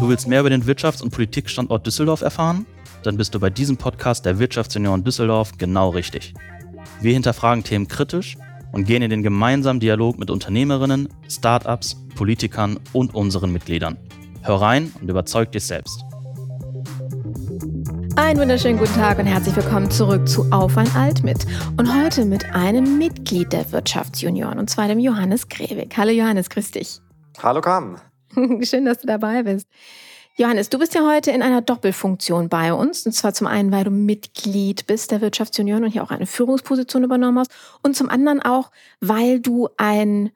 Du willst mehr über den Wirtschafts- und Politikstandort Düsseldorf erfahren? Dann bist du bei diesem Podcast der Wirtschaftsunion Düsseldorf genau richtig. Wir hinterfragen Themen kritisch und gehen in den gemeinsamen Dialog mit Unternehmerinnen, Startups, Politikern und unseren Mitgliedern. Hör rein und überzeug dich selbst. Einen wunderschönen guten Tag und herzlich willkommen zurück zu Auf ein Alt mit. Und heute mit einem Mitglied der Wirtschaftsjunioren, und zwar dem Johannes Grewig. Hallo Johannes, grüß dich. Hallo Carmen. Schön, dass du dabei bist. Johannes, du bist ja heute in einer Doppelfunktion bei uns. Und zwar zum einen, weil du Mitglied bist der Wirtschaftsunion und hier auch eine Führungsposition übernommen hast. Und zum anderen auch, weil du ein,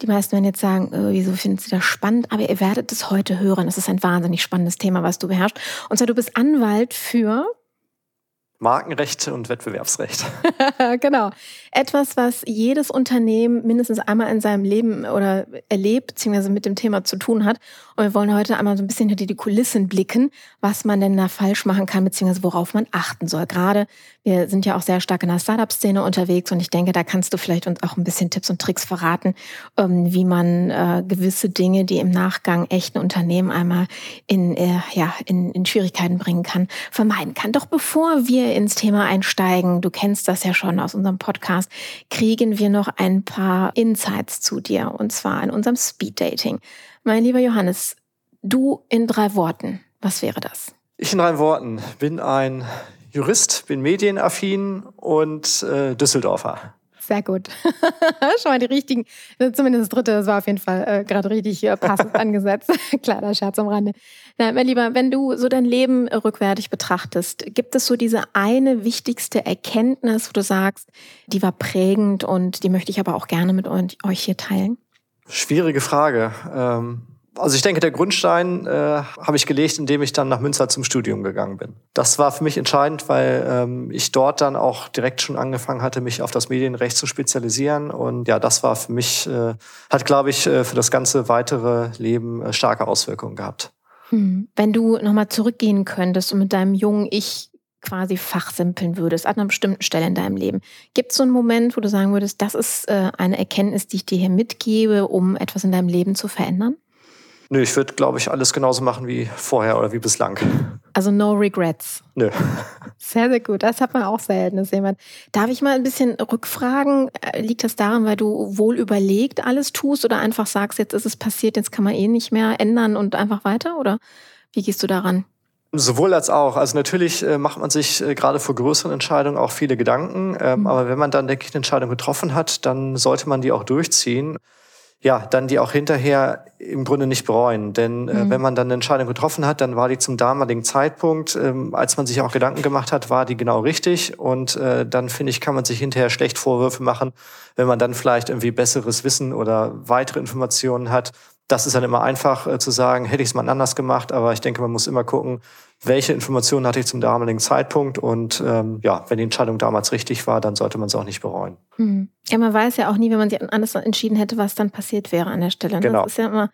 die meisten werden jetzt sagen, äh, wieso finden sie das spannend? Aber ihr werdet es heute hören. Es ist ein wahnsinnig spannendes Thema, was du beherrschst. Und zwar, du bist Anwalt für Markenrecht und Wettbewerbsrecht. genau. Etwas, was jedes Unternehmen mindestens einmal in seinem Leben oder erlebt, beziehungsweise mit dem Thema zu tun hat. Und wir wollen heute einmal so ein bisschen hinter die Kulissen blicken, was man denn da falsch machen kann, beziehungsweise worauf man achten soll. Gerade wir sind ja auch sehr stark in der Startup-Szene unterwegs und ich denke, da kannst du vielleicht uns auch ein bisschen Tipps und Tricks verraten, ähm, wie man äh, gewisse Dinge, die im Nachgang echten Unternehmen einmal in, äh, ja, in, in Schwierigkeiten bringen kann, vermeiden kann. Doch bevor wir ins Thema einsteigen, du kennst das ja schon aus unserem Podcast, kriegen wir noch ein paar Insights zu dir und zwar in unserem Speed Dating. Mein lieber Johannes, du in drei Worten, was wäre das? Ich in drei Worten bin ein Jurist, bin medienaffin und äh, Düsseldorfer. Sehr gut. Schon mal die richtigen, zumindest das dritte, das war auf jeden Fall äh, gerade richtig äh, passend angesetzt. Kleiner Scherz am Rande. Na, mein Lieber, wenn du so dein Leben rückwärtig betrachtest, gibt es so diese eine wichtigste Erkenntnis, wo du sagst, die war prägend und die möchte ich aber auch gerne mit euch hier teilen? Schwierige Frage. Ähm also ich denke, der Grundstein äh, habe ich gelegt, indem ich dann nach Münster zum Studium gegangen bin. Das war für mich entscheidend, weil ähm, ich dort dann auch direkt schon angefangen hatte, mich auf das Medienrecht zu spezialisieren. Und ja, das war für mich, äh, hat, glaube ich, äh, für das ganze weitere Leben äh, starke Auswirkungen gehabt. Hm. Wenn du nochmal zurückgehen könntest und mit deinem jungen Ich quasi fachsimpeln würdest, an einer bestimmten Stelle in deinem Leben. Gibt es so einen Moment, wo du sagen würdest, das ist äh, eine Erkenntnis, die ich dir hier mitgebe, um etwas in deinem Leben zu verändern? Nö, ich würde, glaube ich, alles genauso machen wie vorher oder wie bislang. Also no regrets. Nö. Sehr, sehr gut. Das hat man auch selten, dass jemand. Darf ich mal ein bisschen rückfragen? Äh, liegt das daran, weil du wohl überlegt alles tust oder einfach sagst, jetzt ist es passiert, jetzt kann man eh nicht mehr ändern und einfach weiter? Oder wie gehst du daran? Sowohl als auch. Also natürlich äh, macht man sich äh, gerade vor größeren Entscheidungen auch viele Gedanken. Ähm, mhm. Aber wenn man dann, denke ich, eine Entscheidung getroffen hat, dann sollte man die auch durchziehen ja, dann die auch hinterher im Grunde nicht bereuen. Denn äh, mhm. wenn man dann eine Entscheidung getroffen hat, dann war die zum damaligen Zeitpunkt, ähm, als man sich auch Gedanken gemacht hat, war die genau richtig. Und äh, dann finde ich, kann man sich hinterher schlecht Vorwürfe machen, wenn man dann vielleicht irgendwie besseres Wissen oder weitere Informationen hat. Das ist dann immer einfach äh, zu sagen, hätte ich es mal anders gemacht. Aber ich denke, man muss immer gucken, welche Informationen hatte ich zum damaligen Zeitpunkt und ähm, ja, wenn die Entscheidung damals richtig war, dann sollte man es auch nicht bereuen. Hm. Ja, man weiß ja auch nie, wenn man sich anders entschieden hätte, was dann passiert wäre an der Stelle. Ne? Genau. Das ist ja immer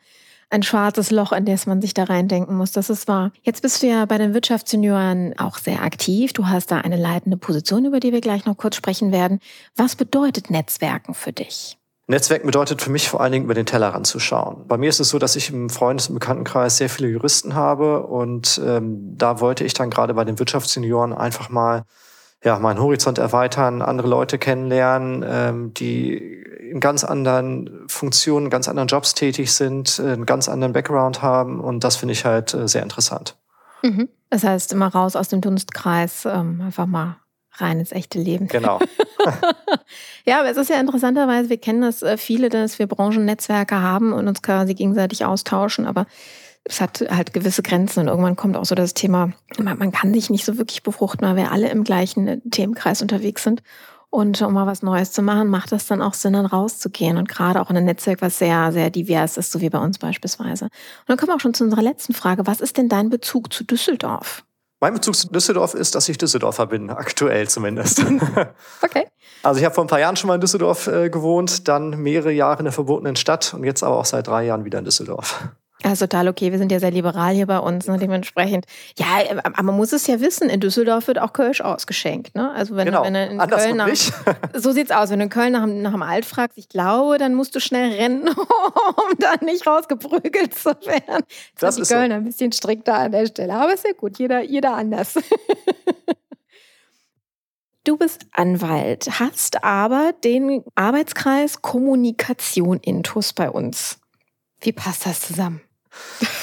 ein schwarzes Loch, in das man sich da reindenken muss. Das ist wahr. Jetzt bist du ja bei den Wirtschaftssenioren auch sehr aktiv. Du hast da eine leitende Position, über die wir gleich noch kurz sprechen werden. Was bedeutet Netzwerken für dich? Netzwerk bedeutet für mich vor allen Dingen über den Tellerrand zu schauen. Bei mir ist es so, dass ich im Freundes- und Bekanntenkreis sehr viele Juristen habe und ähm, da wollte ich dann gerade bei den Wirtschaftssenioren einfach mal ja, meinen Horizont erweitern, andere Leute kennenlernen, ähm, die in ganz anderen Funktionen, ganz anderen Jobs tätig sind, äh, einen ganz anderen Background haben und das finde ich halt äh, sehr interessant. Mhm. Das heißt, immer raus aus dem Dunstkreis, ähm, einfach mal rein ins echte Leben. Genau. ja, aber es ist ja interessanterweise, wir kennen das äh, viele, dass wir Branchennetzwerke haben und uns quasi gegenseitig austauschen, aber es hat halt gewisse Grenzen und irgendwann kommt auch so das Thema, man, kann sich nicht so wirklich befruchten, weil wir alle im gleichen äh, Themenkreis unterwegs sind. Und um mal was Neues zu machen, macht das dann auch Sinn, dann rauszugehen. Und gerade auch in einem Netzwerk, was sehr, sehr divers ist, so wie bei uns beispielsweise. Und dann kommen wir auch schon zu unserer letzten Frage. Was ist denn dein Bezug zu Düsseldorf? Mein Bezug zu Düsseldorf ist, dass ich Düsseldorfer bin, aktuell zumindest. okay. Also ich habe vor ein paar Jahren schon mal in Düsseldorf äh, gewohnt, dann mehrere Jahre in der verbotenen Stadt und jetzt aber auch seit drei Jahren wieder in Düsseldorf. Also total okay, wir sind ja sehr liberal hier bei uns, ne? dementsprechend. Ja, aber man muss es ja wissen, in Düsseldorf wird auch Kölsch ausgeschenkt. Ne? Also wenn, genau. wenn du in Anders Köln nach, nicht. so sieht's aus, wenn du in Köln nach, nach dem Alt fragst, ich glaube, dann musst du schnell rennen, um da nicht rausgeprügelt zu werden. Jetzt Das sind ist die so. Kölner ein bisschen strikter an der Stelle, aber ist ja gut, jeder, jeder anders. Du bist Anwalt, hast aber den Arbeitskreis Kommunikation Intus bei uns. Wie passt das zusammen?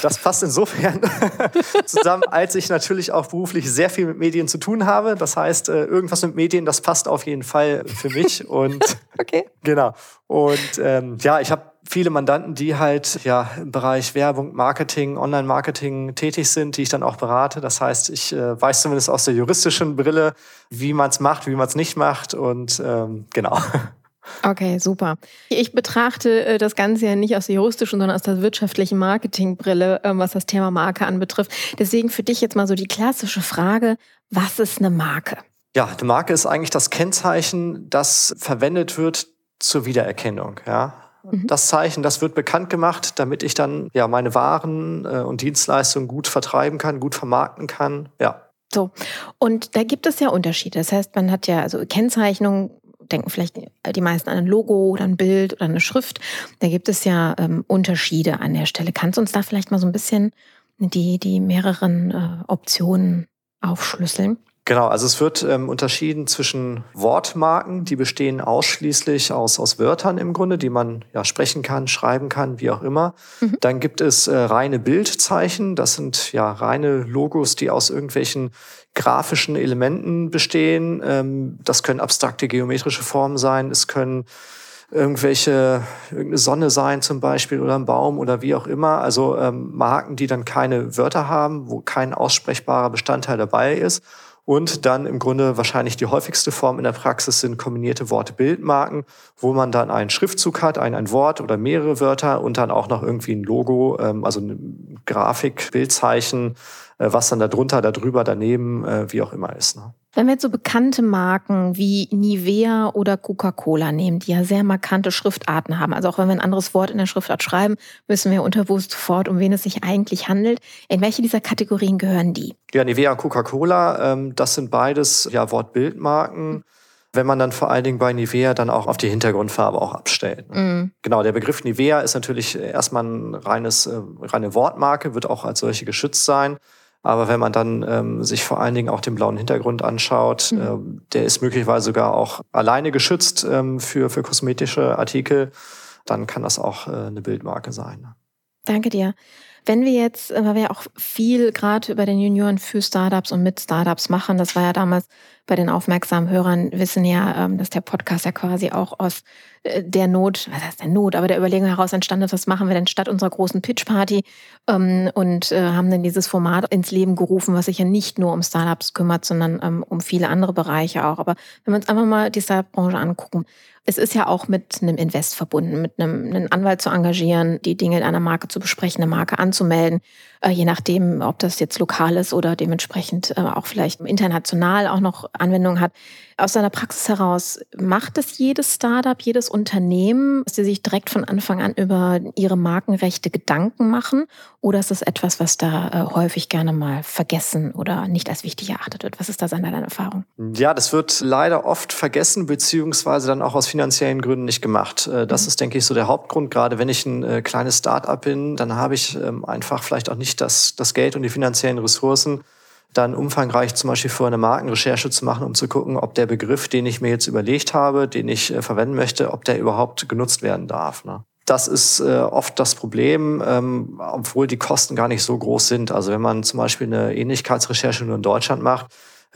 Das passt insofern zusammen, als ich natürlich auch beruflich sehr viel mit Medien zu tun habe. Das heißt, äh, irgendwas mit Medien, das passt auf jeden Fall für mich. Und Okay. genau. Und ähm, ja, ich habe viele Mandanten, die halt ja im Bereich Werbung, Marketing, Online-Marketing tätig sind, die ich dann auch berate. Das heißt, ich äh, weiß zumindest aus der juristischen Brille, wie man es macht, wie man es nicht macht. Und ähm, genau. Okay, super. Ich betrachte äh, das Ganze ja nicht aus der juristischen, sondern aus der wirtschaftlichen Marketingbrille, ähm, was das Thema Marke anbetrifft. Deswegen für dich jetzt mal so die klassische Frage, was ist eine Marke? Ja, eine Marke ist eigentlich das Kennzeichen, das verwendet wird zur Wiedererkennung. Ja. Mhm. Das Zeichen, das wird bekannt gemacht, damit ich dann ja meine Waren äh, und Dienstleistungen gut vertreiben kann, gut vermarkten kann. Ja. So, und da gibt es ja Unterschiede. Das heißt, man hat ja also Kennzeichnungen, denken vielleicht die meisten an ein Logo oder ein Bild oder eine Schrift. Da gibt es ja ähm, Unterschiede an der Stelle. Kannst du uns da vielleicht mal so ein bisschen die, die mehreren äh, Optionen aufschlüsseln? Genau, also es wird ähm, unterschieden zwischen Wortmarken, die bestehen ausschließlich aus, aus Wörtern im Grunde, die man ja sprechen kann, schreiben kann, wie auch immer. Mhm. Dann gibt es äh, reine Bildzeichen, das sind ja reine Logos, die aus irgendwelchen grafischen Elementen bestehen. Ähm, das können abstrakte geometrische Formen sein, es können irgendwelche irgendeine Sonne sein zum Beispiel oder ein Baum oder wie auch immer. Also ähm, Marken, die dann keine Wörter haben, wo kein aussprechbarer Bestandteil dabei ist. Und dann im Grunde wahrscheinlich die häufigste Form in der Praxis sind kombinierte Worte-Bildmarken, wo man dann einen Schriftzug hat, ein, ein Wort oder mehrere Wörter und dann auch noch irgendwie ein Logo, ähm, also eine Grafik, Bildzeichen, was dann da drunter, da drüber, daneben, äh, wie auch immer ist. Ne? Wenn wir jetzt so bekannte Marken wie Nivea oder Coca-Cola nehmen, die ja sehr markante Schriftarten haben, also auch wenn wir ein anderes Wort in der Schriftart schreiben, wissen wir unterbewusst sofort, um wen es sich eigentlich handelt. In welche dieser Kategorien gehören die? Ja, Nivea und Coca-Cola, ähm, das sind beides ja Wort-Bildmarken. Wenn man dann vor allen Dingen bei Nivea dann auch auf die Hintergrundfarbe auch abstellt. Ne? Mhm. Genau, der Begriff Nivea ist natürlich erstmal ein reines, äh, reine Wortmarke, wird auch als solche geschützt sein. Aber wenn man dann ähm, sich vor allen Dingen auch den blauen Hintergrund anschaut, Mhm. ähm, der ist möglicherweise sogar auch alleine geschützt ähm, für, für kosmetische Artikel, dann kann das auch äh, eine Bildmarke sein. ne? Danke dir. Wenn wir jetzt, äh, weil wir ja auch viel gerade über den Junioren für Startups und mit Startups machen, das war ja damals bei den aufmerksamen Hörern, wissen ja, ähm, dass der Podcast ja quasi auch aus äh, der Not, was heißt der Not, aber der Überlegung heraus entstanden ist, was machen wir denn statt unserer großen Pitchparty ähm, und äh, haben dann dieses Format ins Leben gerufen, was sich ja nicht nur um Startups kümmert, sondern ähm, um viele andere Bereiche auch. Aber wenn wir uns einfach mal die Startup-Branche angucken, es ist ja auch mit einem Invest verbunden, mit einem, einem Anwalt zu engagieren, die Dinge in einer Marke zu besprechen, eine Marke anzumelden, äh, je nachdem, ob das jetzt lokal ist oder dementsprechend auch vielleicht international auch noch Anwendung hat. Aus deiner Praxis heraus, macht es jedes Startup, jedes Unternehmen, dass sie sich direkt von Anfang an über ihre Markenrechte Gedanken machen? Oder ist das etwas, was da äh, häufig gerne mal vergessen oder nicht als wichtig erachtet wird? Was ist da deine Erfahrung? Ja, das wird leider oft vergessen, beziehungsweise dann auch aus finanziellen Gründen nicht gemacht. Äh, Das Mhm. ist, denke ich, so der Hauptgrund. Gerade wenn ich ein äh, kleines Start-up bin, dann habe ich ähm, einfach vielleicht auch nicht das, das Geld und die finanziellen Ressourcen, dann umfangreich zum Beispiel für eine Markenrecherche zu machen, um zu gucken, ob der Begriff, den ich mir jetzt überlegt habe, den ich äh, verwenden möchte, ob der überhaupt genutzt werden darf. Ne? Das ist äh, oft das Problem, ähm, obwohl die Kosten gar nicht so groß sind. Also wenn man zum Beispiel eine Ähnlichkeitsrecherche nur in Deutschland macht,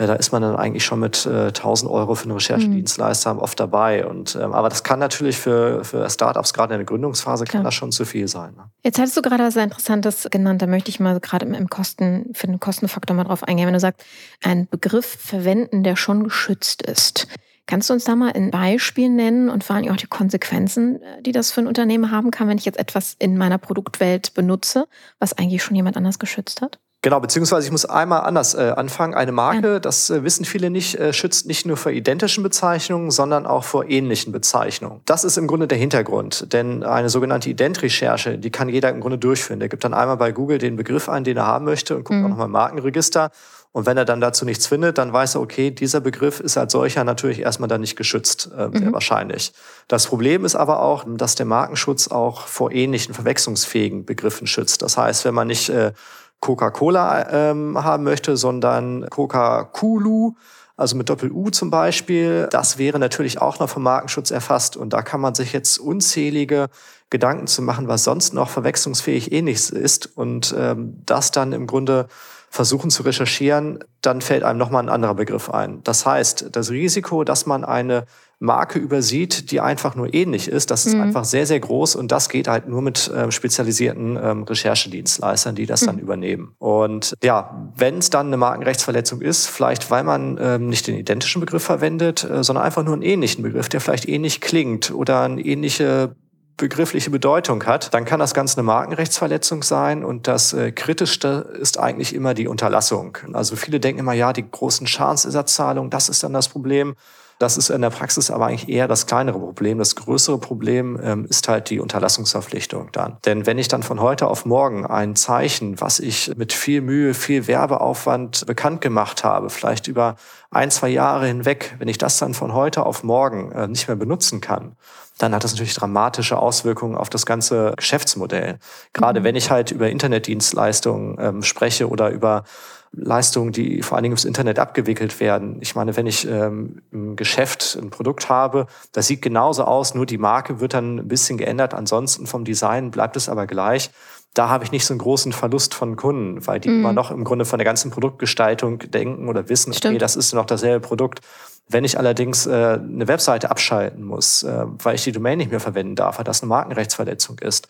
da ist man dann eigentlich schon mit äh, 1000 Euro für einen Recherchedienstleister oft dabei. Und, ähm, aber das kann natürlich für, für Startups, gerade in der Gründungsphase, kann Klar. das schon zu viel sein. Ne? Jetzt hattest du gerade was sehr Interessantes genannt, da möchte ich mal gerade im- im Kosten, für den Kostenfaktor mal drauf eingehen. Wenn du sagst, einen Begriff verwenden, der schon geschützt ist. Kannst du uns da mal ein Beispiel nennen und vor allem auch die Konsequenzen, äh, die das für ein Unternehmen haben kann, wenn ich jetzt etwas in meiner Produktwelt benutze, was eigentlich schon jemand anders geschützt hat? Genau, beziehungsweise ich muss einmal anders äh, anfangen. Eine Marke, ja. das äh, wissen viele nicht, äh, schützt nicht nur vor identischen Bezeichnungen, sondern auch vor ähnlichen Bezeichnungen. Das ist im Grunde der Hintergrund, denn eine sogenannte Ident-Recherche, die kann jeder im Grunde durchführen. Der gibt dann einmal bei Google den Begriff ein, den er haben möchte und guckt mhm. auch nochmal im Markenregister. Und wenn er dann dazu nichts findet, dann weiß er, okay, dieser Begriff ist als solcher natürlich erstmal dann nicht geschützt, äh, sehr mhm. wahrscheinlich. Das Problem ist aber auch, dass der Markenschutz auch vor ähnlichen verwechslungsfähigen Begriffen schützt. Das heißt, wenn man nicht äh, Coca-Cola ähm, haben möchte, sondern Coca-Kulu, also mit Doppel-U zum Beispiel. Das wäre natürlich auch noch vom Markenschutz erfasst. Und da kann man sich jetzt unzählige Gedanken zu machen, was sonst noch verwechslungsfähig ähnlich ist. Und ähm, das dann im Grunde versuchen zu recherchieren, dann fällt einem nochmal ein anderer Begriff ein. Das heißt, das Risiko, dass man eine Marke übersieht, die einfach nur ähnlich ist, das ist mhm. einfach sehr, sehr groß und das geht halt nur mit äh, spezialisierten ähm, Recherchedienstleistern, die das mhm. dann übernehmen. Und ja, wenn es dann eine Markenrechtsverletzung ist, vielleicht weil man ähm, nicht den identischen Begriff verwendet, äh, sondern einfach nur einen ähnlichen Begriff, der vielleicht ähnlich klingt oder eine ähnliche begriffliche Bedeutung hat, dann kann das Ganze eine Markenrechtsverletzung sein und das äh, Kritischste ist eigentlich immer die Unterlassung. Also viele denken immer, ja, die großen Schadensersatzzahlungen, das ist dann das Problem. Das ist in der Praxis aber eigentlich eher das kleinere Problem. Das größere Problem ähm, ist halt die Unterlassungsverpflichtung dann. Denn wenn ich dann von heute auf morgen ein Zeichen, was ich mit viel Mühe, viel Werbeaufwand bekannt gemacht habe, vielleicht über ein, zwei Jahre hinweg, wenn ich das dann von heute auf morgen äh, nicht mehr benutzen kann, dann hat das natürlich dramatische Auswirkungen auf das ganze Geschäftsmodell. Gerade mhm. wenn ich halt über Internetdienstleistungen ähm, spreche oder über Leistungen, die vor allen Dingen ins Internet abgewickelt werden. Ich meine, wenn ich ähm, im Geschäft ein Produkt habe, das sieht genauso aus, nur die Marke wird dann ein bisschen geändert. Ansonsten vom Design bleibt es aber gleich. Da habe ich nicht so einen großen Verlust von Kunden, weil die mhm. immer noch im Grunde von der ganzen Produktgestaltung denken oder wissen, Stimmt. okay, das ist noch dasselbe Produkt. Wenn ich allerdings äh, eine Webseite abschalten muss, äh, weil ich die Domain nicht mehr verwenden darf, weil das eine Markenrechtsverletzung ist,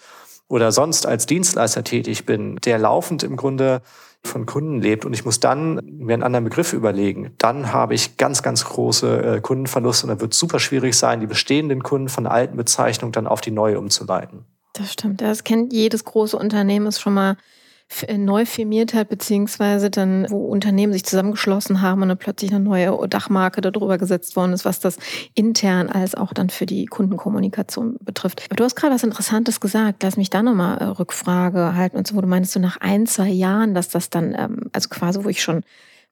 oder sonst als Dienstleister tätig bin, der laufend im Grunde von Kunden lebt und ich muss dann mir einen anderen Begriff überlegen, dann habe ich ganz, ganz große äh, Kundenverluste und dann wird es super schwierig sein, die bestehenden Kunden von der alten Bezeichnung dann auf die neue umzuleiten. Das stimmt. Das kennt jedes große Unternehmen, ist schon mal neu firmiert hat, beziehungsweise dann, wo Unternehmen sich zusammengeschlossen haben und dann plötzlich eine neue Dachmarke darüber gesetzt worden ist, was das intern als auch dann für die Kundenkommunikation betrifft. Aber du hast gerade was Interessantes gesagt. Lass mich da nochmal äh, Rückfrage halten. Und so, wo du meinst, so nach ein, zwei Jahren, dass das dann, ähm, also quasi, wo ich schon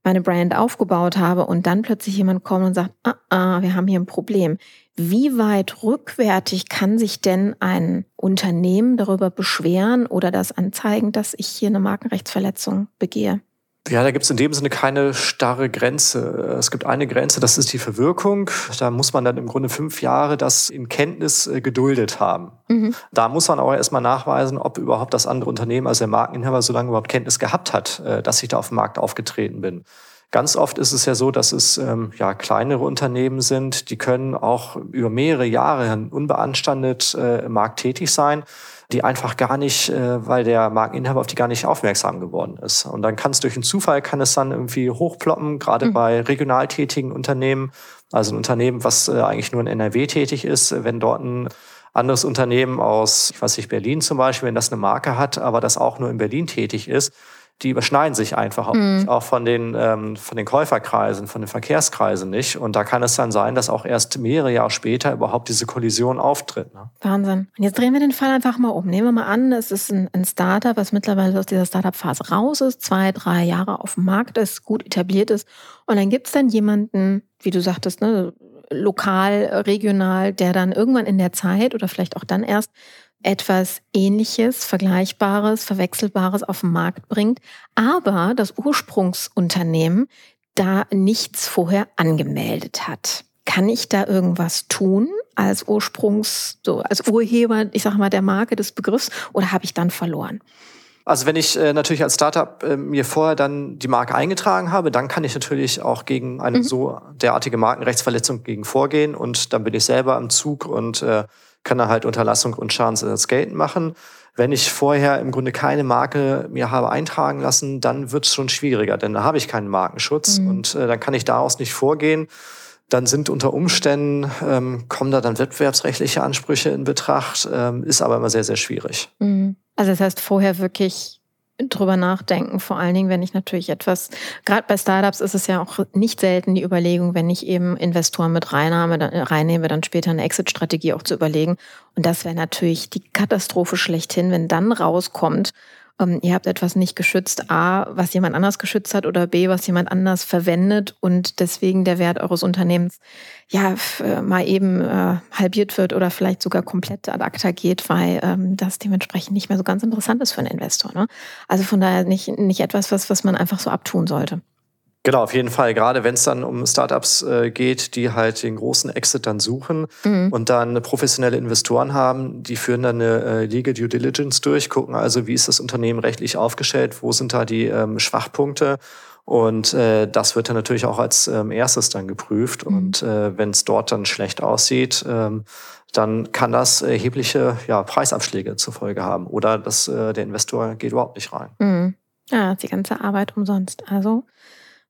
meine Brand aufgebaut habe und dann plötzlich jemand kommt und sagt, ah, ah, wir haben hier ein Problem. Wie weit rückwärtig kann sich denn ein Unternehmen darüber beschweren oder das anzeigen, dass ich hier eine Markenrechtsverletzung begehe? Ja, da gibt es in dem Sinne keine starre Grenze. Es gibt eine Grenze, das ist die Verwirkung. Da muss man dann im Grunde fünf Jahre das in Kenntnis äh, geduldet haben. Mhm. Da muss man auch erstmal nachweisen, ob überhaupt das andere Unternehmen, also der Markeninhaber, so lange überhaupt Kenntnis gehabt hat, äh, dass ich da auf dem Markt aufgetreten bin. Ganz oft ist es ja so, dass es ähm, ja kleinere Unternehmen sind, die können auch über mehrere Jahre unbeanstandet äh, im Markt tätig sein, die einfach gar nicht, äh, weil der Markeninhaber auf die gar nicht aufmerksam geworden ist. Und dann kann es durch einen Zufall, kann es dann irgendwie hochploppen, gerade mhm. bei regional tätigen Unternehmen. Also ein Unternehmen, was äh, eigentlich nur in NRW tätig ist, wenn dort ein anderes Unternehmen aus, ich weiß nicht, Berlin zum Beispiel, wenn das eine Marke hat, aber das auch nur in Berlin tätig ist, die überschneiden sich einfach auch, mhm. auch von, den, ähm, von den Käuferkreisen, von den Verkehrskreisen nicht. Und da kann es dann sein, dass auch erst mehrere Jahre später überhaupt diese Kollision auftritt. Ne? Wahnsinn. Und jetzt drehen wir den Fall einfach mal um. Nehmen wir mal an, es ist ein, ein Startup, was mittlerweile aus dieser Startup-Phase raus ist, zwei, drei Jahre auf dem Markt ist, gut etabliert ist. Und dann gibt es dann jemanden, wie du sagtest, ne, lokal, regional, der dann irgendwann in der Zeit oder vielleicht auch dann erst etwas Ähnliches, Vergleichbares, Verwechselbares auf den Markt bringt, aber das Ursprungsunternehmen da nichts vorher angemeldet hat. Kann ich da irgendwas tun als Ursprungs, so als Urheber, ich sage mal, der Marke des Begriffs oder habe ich dann verloren? Also wenn ich äh, natürlich als Startup äh, mir vorher dann die Marke eingetragen habe, dann kann ich natürlich auch gegen eine mhm. so derartige Markenrechtsverletzung gegen vorgehen und dann bin ich selber am Zug und äh, kann er halt Unterlassung und Schadensersatz geltend machen. Wenn ich vorher im Grunde keine Marke mir habe eintragen lassen, dann wird es schon schwieriger, denn da habe ich keinen Markenschutz mhm. und äh, dann kann ich daraus nicht vorgehen. Dann sind unter Umständen, ähm, kommen da dann wettbewerbsrechtliche Ansprüche in Betracht, ähm, ist aber immer sehr, sehr schwierig. Mhm. Also das heißt vorher wirklich drüber nachdenken. Vor allen Dingen, wenn ich natürlich etwas, gerade bei Startups ist es ja auch nicht selten die Überlegung, wenn ich eben Investoren mit reinnahme, dann, reinnehme, dann später eine Exit-Strategie auch zu überlegen. Und das wäre natürlich die Katastrophe schlechthin, wenn dann rauskommt, ähm, ihr habt etwas nicht geschützt, A, was jemand anders geschützt hat oder B, was jemand anders verwendet und deswegen der Wert eures Unternehmens ja äh, mal eben äh, halbiert wird oder vielleicht sogar komplett ad acta geht, weil ähm, das dementsprechend nicht mehr so ganz interessant ist für einen Investor. Ne? Also von daher nicht, nicht etwas, was, was man einfach so abtun sollte. Genau, auf jeden Fall. Gerade wenn es dann um Startups äh, geht, die halt den großen Exit dann suchen mhm. und dann professionelle Investoren haben, die führen dann eine äh, Legal Due Diligence durch, gucken also, wie ist das Unternehmen rechtlich aufgestellt, wo sind da die ähm, Schwachpunkte. Und äh, das wird dann natürlich auch als ähm, erstes dann geprüft. Mhm. Und äh, wenn es dort dann schlecht aussieht, ähm, dann kann das erhebliche ja, Preisabschläge zur Folge haben. Oder dass äh, der Investor geht überhaupt nicht rein. Mhm. Ja, die ganze Arbeit umsonst. Also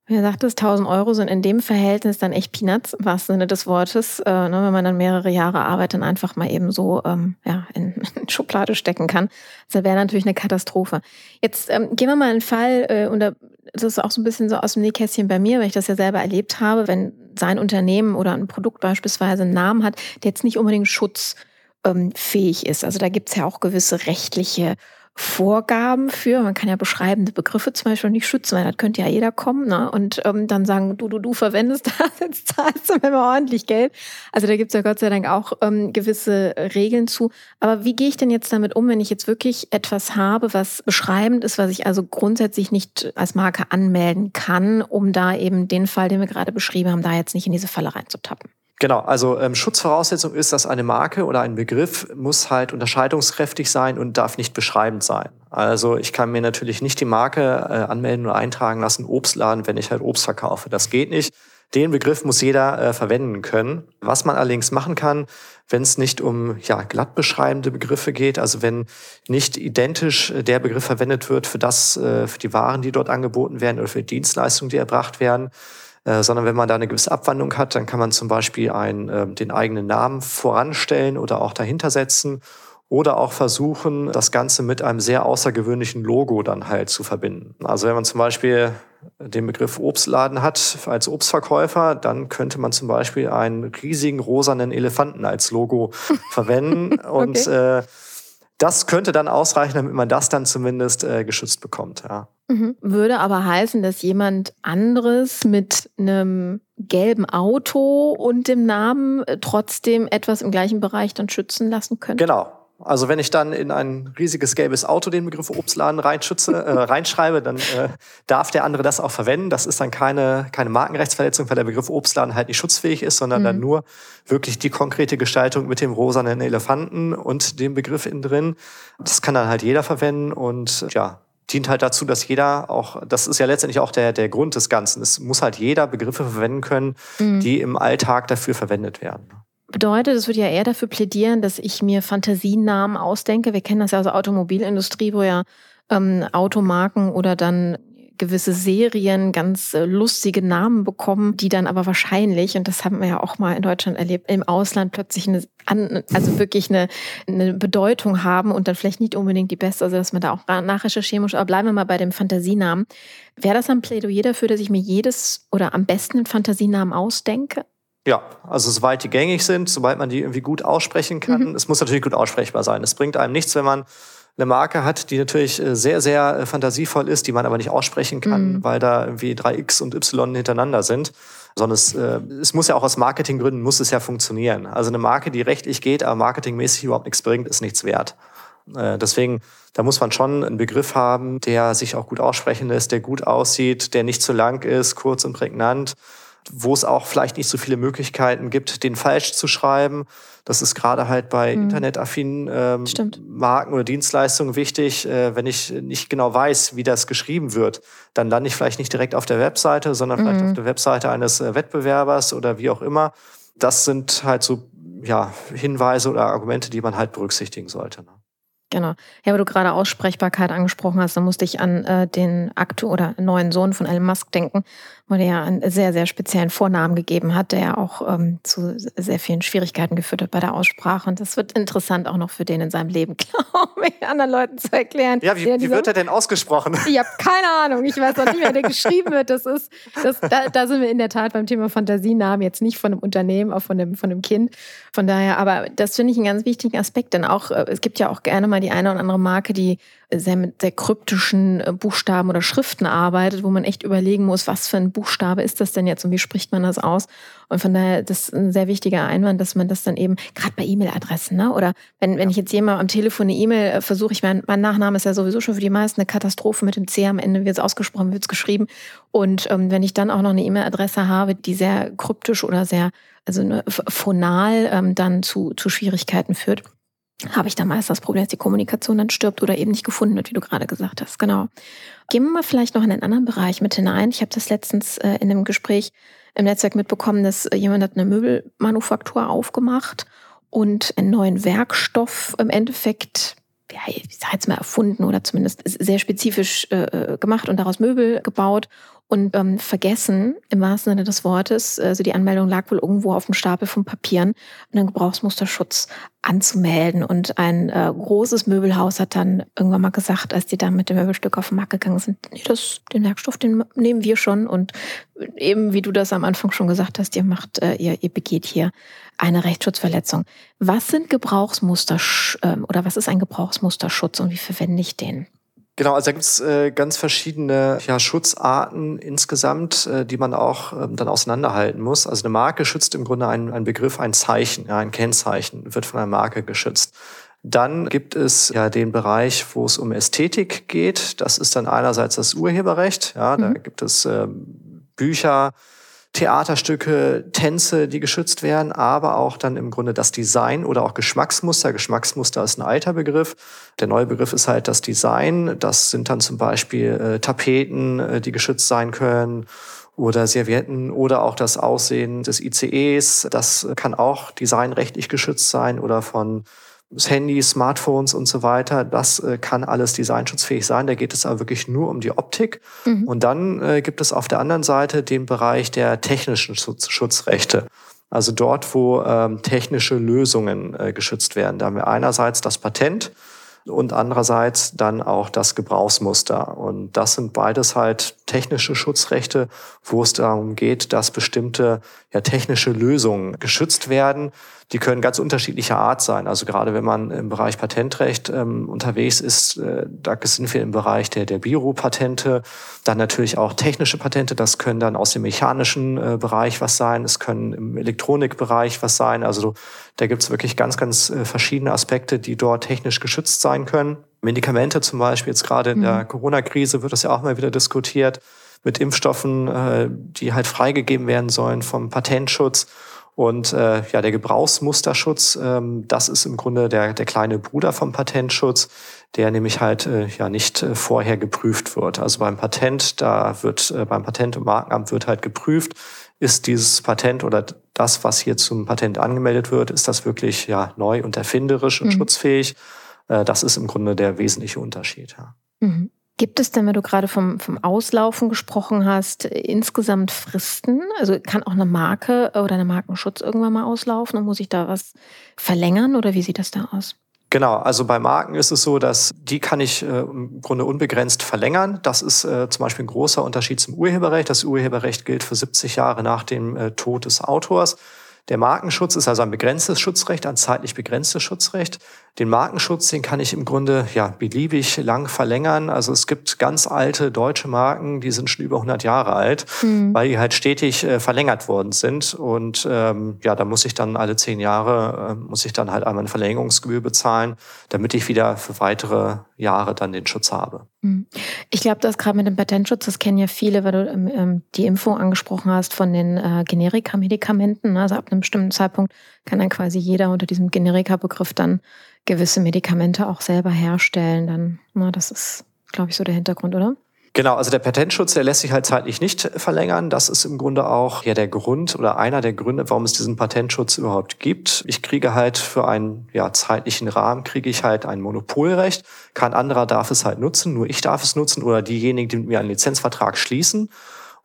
wie du sagtest, 1000 Euro sind in dem Verhältnis dann echt Peanuts, im wahrsten Sinne des Wortes, äh, ne, wenn man dann mehrere Jahre Arbeit dann einfach mal eben so ähm, ja, in, in Schublade stecken kann. Das wäre natürlich eine Katastrophe. Jetzt ähm, gehen wir mal einen Fall, äh, und das ist auch so ein bisschen so aus dem Nähkästchen bei mir, weil ich das ja selber erlebt habe, wenn sein Unternehmen oder ein Produkt beispielsweise einen Namen hat, der jetzt nicht unbedingt schutzfähig ist. Also da gibt es ja auch gewisse rechtliche Vorgaben für. Man kann ja beschreibende Begriffe zum Beispiel nicht schützen, weil das könnte ja jeder kommen ne? und ähm, dann sagen, du, du, du verwendest das, jetzt zahlst du mir mal ordentlich Geld. Also da gibt's ja Gott sei Dank auch ähm, gewisse Regeln zu. Aber wie gehe ich denn jetzt damit um, wenn ich jetzt wirklich etwas habe, was beschreibend ist, was ich also grundsätzlich nicht als Marke anmelden kann, um da eben den Fall, den wir gerade beschrieben haben, da jetzt nicht in diese Falle reinzutappen? Genau, also ähm, Schutzvoraussetzung ist, dass eine Marke oder ein Begriff muss halt unterscheidungskräftig sein und darf nicht beschreibend sein. Also ich kann mir natürlich nicht die Marke äh, anmelden oder eintragen lassen, Obstladen, wenn ich halt Obst verkaufe. Das geht nicht. Den Begriff muss jeder äh, verwenden können. Was man allerdings machen kann, wenn es nicht um ja, glatt beschreibende Begriffe geht, also wenn nicht identisch äh, der Begriff verwendet wird für das, äh, für die Waren, die dort angeboten werden oder für die Dienstleistungen, die erbracht werden, äh, sondern wenn man da eine gewisse Abwandlung hat, dann kann man zum Beispiel einen, äh, den eigenen Namen voranstellen oder auch dahinter setzen oder auch versuchen, das Ganze mit einem sehr außergewöhnlichen Logo dann halt zu verbinden. Also wenn man zum Beispiel den Begriff Obstladen hat als Obstverkäufer, dann könnte man zum Beispiel einen riesigen rosanen Elefanten als Logo verwenden und okay. äh, das könnte dann ausreichen, damit man das dann zumindest äh, geschützt bekommt. Ja. Mhm. Würde aber heißen, dass jemand anderes mit einem gelben Auto und dem Namen äh, trotzdem etwas im gleichen Bereich dann schützen lassen könnte? Genau. Also wenn ich dann in ein riesiges gelbes Auto den Begriff Obstladen reinschütze, äh, reinschreibe, dann äh, darf der andere das auch verwenden. Das ist dann keine, keine Markenrechtsverletzung, weil der Begriff Obstladen halt nicht schutzfähig ist, sondern mhm. dann nur wirklich die konkrete Gestaltung mit dem rosanen Elefanten und dem Begriff innen drin. Das kann dann halt jeder verwenden und ja, dient halt dazu, dass jeder auch, das ist ja letztendlich auch der, der Grund des Ganzen, es muss halt jeder Begriffe verwenden können, mhm. die im Alltag dafür verwendet werden bedeutet, es würde ja eher dafür plädieren, dass ich mir Fantasienamen ausdenke. Wir kennen das ja aus der Automobilindustrie, wo ja ähm, Automarken oder dann gewisse Serien ganz äh, lustige Namen bekommen, die dann aber wahrscheinlich, und das haben wir ja auch mal in Deutschland erlebt, im Ausland plötzlich eine, also wirklich eine, eine Bedeutung haben und dann vielleicht nicht unbedingt die beste, also dass man da auch nachrecherchieren muss. Aber bleiben wir mal bei dem Fantasienamen. Wäre das ein Plädoyer dafür, dass ich mir jedes oder am besten einen Fantasienamen ausdenke? Ja, also soweit die gängig sind, sobald man die irgendwie gut aussprechen kann. Mhm. Es muss natürlich gut aussprechbar sein. Es bringt einem nichts, wenn man eine Marke hat, die natürlich äh, sehr, sehr äh, fantasievoll ist, die man aber nicht aussprechen kann, mhm. weil da irgendwie drei X und Y hintereinander sind. Sondern es, äh, es muss ja auch aus Marketinggründen, muss es ja funktionieren. Also eine Marke, die rechtlich geht, aber marketingmäßig überhaupt nichts bringt, ist nichts wert. Äh, deswegen, da muss man schon einen Begriff haben, der sich auch gut aussprechen lässt, der gut aussieht, der nicht zu lang ist, kurz und prägnant wo es auch vielleicht nicht so viele Möglichkeiten gibt, den falsch zu schreiben. Das ist gerade halt bei mhm. internetaffinen ähm, Marken oder Dienstleistungen wichtig. Äh, wenn ich nicht genau weiß, wie das geschrieben wird, dann lande ich vielleicht nicht direkt auf der Webseite, sondern mhm. vielleicht auf der Webseite eines äh, Wettbewerbers oder wie auch immer. Das sind halt so ja, Hinweise oder Argumente, die man halt berücksichtigen sollte. Ne? Genau. Ja, weil du gerade Aussprechbarkeit angesprochen hast, da musste ich an äh, den aktu oder neuen Sohn von Elon Musk denken, wo der ja einen sehr, sehr speziellen Vornamen gegeben hat, der ja auch ähm, zu sehr vielen Schwierigkeiten geführt hat bei der Aussprache. Und das wird interessant auch noch für den in seinem Leben, glaube ich, anderen Leuten zu erklären. Ja, wie, wie wird er denn ausgesprochen? Ich habe keine Ahnung. Ich weiß auch nicht, wie der geschrieben wird. Das ist, das, da, da sind wir in der Tat beim Thema Fantasienamen, jetzt nicht von einem Unternehmen, auch von einem, von einem Kind. Von daher, aber das finde ich einen ganz wichtigen Aspekt, denn auch, äh, es gibt ja auch gerne mal die eine oder andere Marke, die sehr mit sehr kryptischen äh, Buchstaben oder Schriften arbeitet, wo man echt überlegen muss, was für ein Buchstabe ist das denn jetzt und wie spricht man das aus? Und von daher, das ist ein sehr wichtiger Einwand, dass man das dann eben, gerade bei E-Mail-Adressen, ne? oder wenn, wenn ich jetzt jemand am Telefon eine E-Mail äh, versuche, ich mein, mein Nachname ist ja sowieso schon für die meisten eine Katastrophe mit dem C am Ende, wird es ausgesprochen, wird es geschrieben. Und ähm, wenn ich dann auch noch eine E-Mail-Adresse habe, die sehr kryptisch oder sehr, also ne, phonal ähm, dann zu, zu Schwierigkeiten führt, habe ich da meist das Problem, dass die Kommunikation dann stirbt oder eben nicht gefunden wird, wie du gerade gesagt hast. Genau. Gehen wir mal vielleicht noch in einen anderen Bereich mit hinein. Ich habe das letztens äh, in einem Gespräch im Netzwerk mitbekommen, dass äh, jemand hat eine Möbelmanufaktur aufgemacht und einen neuen Werkstoff im Endeffekt ja, ich sag jetzt mal erfunden oder zumindest sehr spezifisch äh, äh gemacht und daraus Möbel gebaut und ähm, vergessen, im wahrsten Sinne des Wortes, also die Anmeldung lag wohl irgendwo auf dem Stapel von Papieren, einen Gebrauchsmusterschutz anzumelden. Und ein äh, großes Möbelhaus hat dann irgendwann mal gesagt, als die da mit dem Möbelstück auf den Markt gegangen sind, nee, das, den Werkstoff, den nehmen wir schon. Und eben, wie du das am Anfang schon gesagt hast, ihr macht, äh, ihr, ihr begeht hier eine Rechtsschutzverletzung. Was sind Gebrauchsmuster äh, oder was ist ein Gebrauchsmusterschutz und wie verwende ich den? Genau, also da gibt es äh, ganz verschiedene ja, Schutzarten insgesamt, äh, die man auch ähm, dann auseinanderhalten muss. Also eine Marke schützt im Grunde einen, einen Begriff, ein Zeichen, ja, ein Kennzeichen, wird von einer Marke geschützt. Dann gibt es ja den Bereich, wo es um Ästhetik geht. Das ist dann einerseits das Urheberrecht. Ja, mhm. da gibt es äh, Bücher, Theaterstücke, Tänze, die geschützt werden, aber auch dann im Grunde das Design oder auch Geschmacksmuster. Geschmacksmuster ist ein alter Begriff. Der neue Begriff ist halt das Design. Das sind dann zum Beispiel äh, Tapeten, äh, die geschützt sein können oder Servietten oder auch das Aussehen des ICEs. Das kann auch designrechtlich geschützt sein oder von Handys, Smartphones und so weiter, das äh, kann alles designschutzfähig sein. Da geht es aber wirklich nur um die Optik. Mhm. Und dann äh, gibt es auf der anderen Seite den Bereich der technischen Schutz Schutzrechte. Also dort, wo ähm, technische Lösungen äh, geschützt werden. Da haben wir einerseits das Patent und andererseits dann auch das Gebrauchsmuster. Und das sind beides halt technische Schutzrechte, wo es darum geht, dass bestimmte ja, technische Lösungen geschützt werden. Die können ganz unterschiedlicher Art sein. Also gerade wenn man im Bereich Patentrecht ähm, unterwegs ist, äh, da sind wir im Bereich der, der Biro-Patente, dann natürlich auch technische Patente. Das können dann aus dem mechanischen äh, Bereich was sein, es können im Elektronikbereich was sein. Also da gibt's wirklich ganz, ganz äh, verschiedene Aspekte, die dort technisch geschützt sein können. Medikamente zum Beispiel, jetzt gerade in der mhm. Corona-Krise wird das ja auch mal wieder diskutiert mit Impfstoffen, äh, die halt freigegeben werden sollen vom Patentschutz. Und äh, ja, der Gebrauchsmusterschutz, ähm, das ist im Grunde der, der kleine Bruder vom Patentschutz, der nämlich halt äh, ja nicht äh, vorher geprüft wird. Also beim Patent, da wird äh, beim Patent- und Markenamt wird halt geprüft, ist dieses Patent oder das, was hier zum Patent angemeldet wird, ist das wirklich ja neu und erfinderisch und mhm. schutzfähig? Äh, das ist im Grunde der wesentliche Unterschied. Ja. Mhm. Gibt es denn, wenn du gerade vom, vom Auslaufen gesprochen hast, insgesamt Fristen? Also kann auch eine Marke oder eine Markenschutz irgendwann mal auslaufen und muss ich da was verlängern oder wie sieht das da aus? Genau, also bei Marken ist es so, dass die kann ich äh, im Grunde unbegrenzt verlängern. Das ist äh, zum Beispiel ein großer Unterschied zum Urheberrecht. Das Urheberrecht gilt für 70 Jahre nach dem äh, Tod des Autors. Der Markenschutz ist also ein begrenztes Schutzrecht, ein zeitlich begrenztes Schutzrecht. Den Markenschutz, den kann ich im Grunde ja beliebig lang verlängern. Also es gibt ganz alte deutsche Marken, die sind schon über 100 Jahre alt, mhm. weil die halt stetig äh, verlängert worden sind. Und ähm, ja, da muss ich dann alle zehn Jahre, äh, muss ich dann halt einmal eine Verlängerungsgebühr bezahlen, damit ich wieder für weitere Jahre dann den Schutz habe. Mhm. Ich glaube, das gerade mit dem Patentschutz, das kennen ja viele, weil du ähm, ähm, die Impfung angesprochen hast von den äh, Generika-Medikamenten. Also ab einem bestimmten Zeitpunkt kann dann quasi jeder unter diesem Generika-Begriff dann gewisse Medikamente auch selber herstellen. Dann, na, das ist, glaube ich, so der Hintergrund, oder? Genau, also der Patentschutz, der lässt sich halt zeitlich nicht verlängern. Das ist im Grunde auch ja der Grund oder einer der Gründe, warum es diesen Patentschutz überhaupt gibt. Ich kriege halt für einen ja, zeitlichen Rahmen, kriege ich halt ein Monopolrecht. Kein anderer darf es halt nutzen, nur ich darf es nutzen oder diejenigen, die mit mir einen Lizenzvertrag schließen.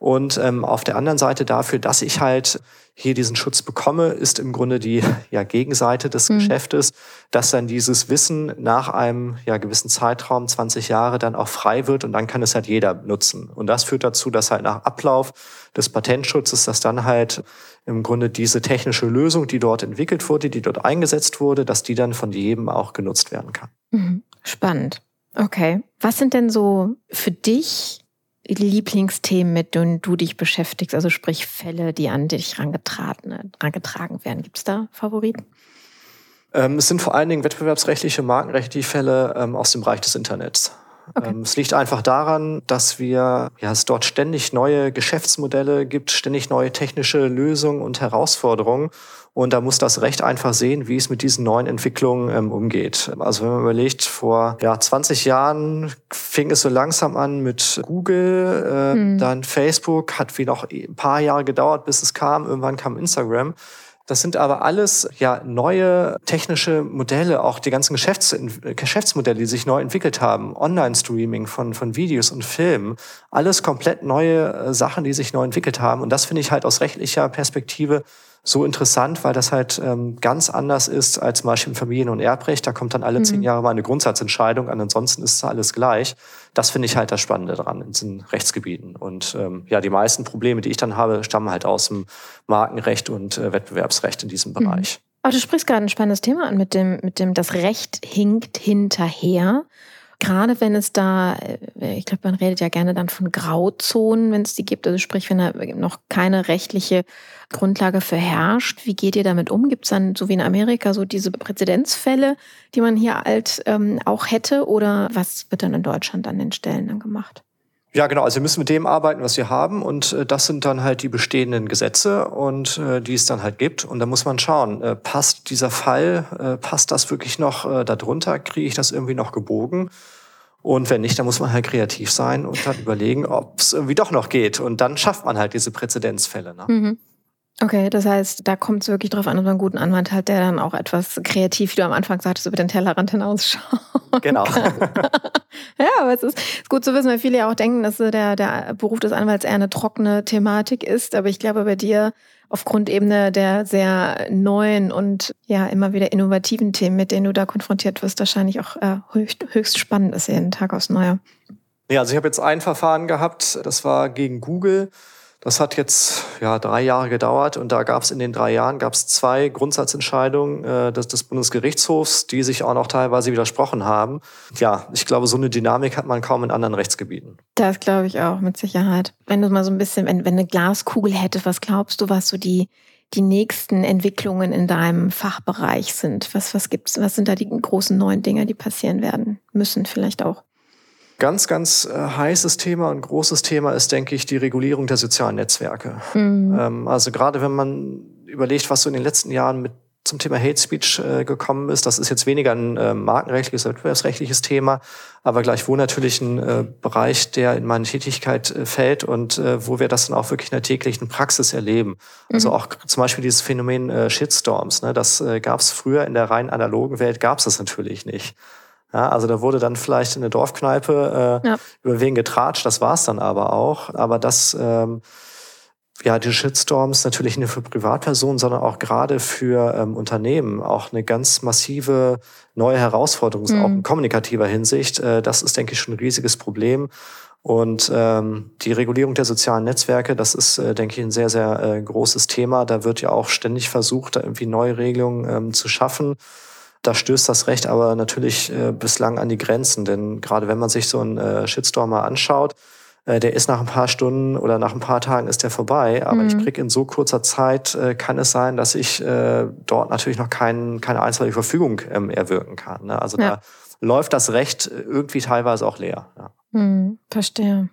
Und ähm, auf der anderen Seite dafür, dass ich halt hier diesen Schutz bekomme, ist im Grunde die ja, Gegenseite des mhm. Geschäftes, dass dann dieses Wissen nach einem ja, gewissen Zeitraum, 20 Jahre, dann auch frei wird und dann kann es halt jeder nutzen. Und das führt dazu, dass halt nach Ablauf des Patentschutzes, dass dann halt im Grunde diese technische Lösung, die dort entwickelt wurde, die dort eingesetzt wurde, dass die dann von jedem auch genutzt werden kann. Mhm. Spannend. Okay. Was sind denn so für dich Lieblingsthemen, mit denen du dich beschäftigst? Also sprich Fälle, die an dich rangetragen, rangetragen werden. Gibt es da Favoriten? Ähm, es sind vor allen Dingen wettbewerbsrechtliche, markenrechtliche Fälle ähm, aus dem Bereich des Internets. Okay. Ähm, es liegt einfach daran, dass wir, ja, es dort ständig neue Geschäftsmodelle gibt, ständig neue technische Lösungen und Herausforderungen. Und da muss das Recht einfach sehen, wie es mit diesen neuen Entwicklungen ähm, umgeht. Also wenn man überlegt, vor ja, 20 Jahren fing es so langsam an mit Google, äh, hm. dann Facebook, hat wie noch ein paar Jahre gedauert, bis es kam. Irgendwann kam Instagram. Das sind aber alles ja neue technische Modelle, auch die ganzen Geschäfts Geschäftsmodelle, die sich neu entwickelt haben. Online-Streaming von, von Videos und Filmen. Alles komplett neue äh, Sachen, die sich neu entwickelt haben. Und das finde ich halt aus rechtlicher Perspektive so interessant, weil das halt ähm, ganz anders ist als zum Beispiel im Familien- und Erbrecht. Da kommt dann alle mhm. zehn Jahre mal eine Grundsatzentscheidung an, ansonsten ist alles gleich. Das finde ich halt das Spannende dran in diesen Rechtsgebieten. Und ähm, ja, die meisten Probleme, die ich dann habe, stammen halt aus dem Markenrecht und äh, Wettbewerbsrecht in diesem mhm. Bereich. Aber du sprichst gerade ein spannendes Thema an mit dem, mit dem, das Recht hinkt hinterher. Gerade wenn es da, äh, ich glaube, man redet ja gerne dann von Grauzonen, wenn es die gibt, also sprich, wenn da noch keine rechtliche Grundlage für herrscht. Wie geht ihr damit um? Gibt es dann, so wie in Amerika, so diese Präzedenzfälle, die man hier alt ähm, auch hätte? Oder was wird dann in Deutschland an den Stellen dann gemacht? Ja, genau. Also wir müssen mit dem arbeiten, was wir haben. Und äh, das sind dann halt die bestehenden Gesetze und äh, die es dann halt gibt. Und da muss man schauen, äh, passt dieser Fall, äh, passt das wirklich noch äh, darunter? Kriege ich das irgendwie noch gebogen? Und wenn nicht, dann muss man halt kreativ sein und dann überlegen, ob es irgendwie doch noch geht. Und dann schafft man halt diese Präzedenzfälle. Ne? Mhm. Okay, das heißt, da kommt es wirklich drauf an, ob man einen guten Anwalt hat, der dann auch etwas kreativ, wie du am Anfang sagtest, über den Tellerrand hinausschaut. Genau. ja, aber es ist, ist, gut zu wissen, weil viele ja auch denken, dass der, der Beruf des Anwalts eher eine trockene Thematik ist. Aber ich glaube, bei dir aufgrund eben der sehr neuen und ja immer wieder innovativen Themen, mit denen du da konfrontiert wirst, wahrscheinlich auch äh, höchst, höchst spannend ist jeden Tag aufs Neue. Ja, also ich habe jetzt ein Verfahren gehabt, das war gegen Google. Das hat jetzt ja drei Jahre gedauert und da gab es in den drei Jahren gab es zwei Grundsatzentscheidungen äh, des, des Bundesgerichtshofs, die sich auch noch teilweise widersprochen haben. Ja, ich glaube, so eine Dynamik hat man kaum in anderen Rechtsgebieten. Das glaube ich auch mit Sicherheit. Wenn du mal so ein bisschen, wenn, wenn eine Glaskugel hätte, was glaubst du, was so die die nächsten Entwicklungen in deinem Fachbereich sind? Was, was gibt's? Was sind da die großen neuen Dinge, die passieren werden müssen vielleicht auch? Ganz, ganz äh, heißes Thema und großes Thema ist, denke ich, die Regulierung der sozialen Netzwerke. Mhm. Ähm, also gerade wenn man überlegt, was so in den letzten Jahren mit zum Thema Hate Speech äh, gekommen ist. Das ist jetzt weniger ein äh, markenrechtliches, wettbewerbsrechtliches Thema, aber gleichwohl natürlich ein äh, Bereich, der in meine Tätigkeit äh, fällt und äh, wo wir das dann auch wirklich in der täglichen Praxis erleben. Also mhm. Also auch zum Beispiel dieses Phänomen äh, Shitstorms. Ne? Das gab es früher in der rein analogen Welt, gab es das natürlich nicht. Ja, also da wurde dann vielleicht in der Dorfkneipe äh, ja. über wen getratscht, das war es dann aber auch. Aber das, ähm, ja, die Shitstorms natürlich nicht nur für Privatpersonen, sondern auch gerade für ähm, Unternehmen auch eine ganz massive neue Herausforderung, mhm. auch in kommunikativer Hinsicht. Äh, das ist, denke ich, schon ein riesiges Problem. Und ähm, die Regulierung der sozialen Netzwerke, das ist, äh, denke ich, ein sehr, sehr äh, großes Thema. Da wird ja auch ständig versucht, da irgendwie neue Regelungen ähm, zu schaffen. Da stößt das Recht aber natürlich äh, bislang an die Grenzen, denn gerade wenn man sich so einen äh, Shitstorm mal anschaut, äh, der ist nach ein paar Stunden oder nach ein paar Tagen ist der vorbei, aber mhm. ich krieg in so kurzer Zeit, äh, kann es sein, dass ich äh, dort natürlich noch kein, keine einstweilige Verfügung ähm, erwirken kann. Ne? Also ja. da läuft das Recht irgendwie teilweise auch leer. Ja. Mhm, verstehe.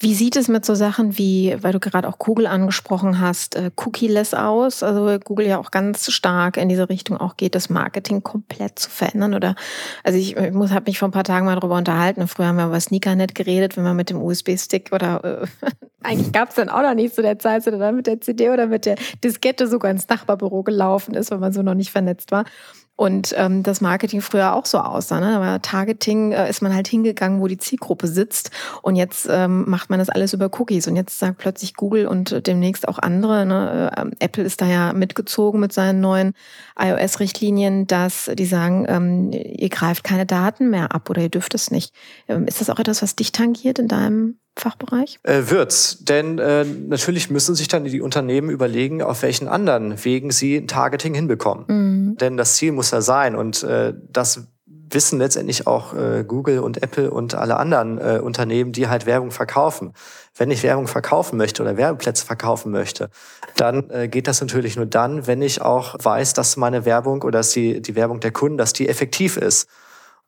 Wie sieht es mit so Sachen wie, weil du gerade auch Google angesprochen hast, äh, Cookie-less aus? Also Google ja auch ganz stark in diese Richtung auch geht, das Marketing komplett zu verändern. Oder also ich, muss habe mich vor ein paar Tagen mal darüber unterhalten. Früher haben wir über Sneakernet geredet, wenn man mit dem USB-Stick oder äh, eigentlich gab es dann auch noch nicht zu der Zeit, sondern mit der CD oder mit der Diskette sogar ins Nachbarbüro gelaufen ist, weil man so noch nicht vernetzt war. Und ähm, das Marketing früher auch so aussah. Ne? Aber Targeting äh, ist man halt hingegangen, wo die Zielgruppe sitzt. Und jetzt ähm, macht man das alles über Cookies. Und jetzt sagt plötzlich Google und demnächst auch andere. Ne? Äh, Apple ist da ja mitgezogen mit seinen neuen iOS-Richtlinien, dass die sagen, ähm, ihr greift keine Daten mehr ab oder ihr dürft es nicht. Ähm, ist das auch etwas, was dich tangiert in deinem Fachbereich? Äh, wird's, denn äh, natürlich müssen sich dann die Unternehmen überlegen, auf welchen anderen Wegen sie Targeting hinbekommen. Mhm. Denn das Ziel muss ja sein und äh, das wissen letztendlich auch äh, Google und Apple und alle anderen äh, Unternehmen, die halt Werbung verkaufen. Wenn ich Werbung verkaufen möchte oder Werbeplätze verkaufen möchte, dann äh, geht das natürlich nur dann, wenn ich auch weiß, dass meine Werbung oder dass die, die Werbung der Kunden, dass die effektiv ist.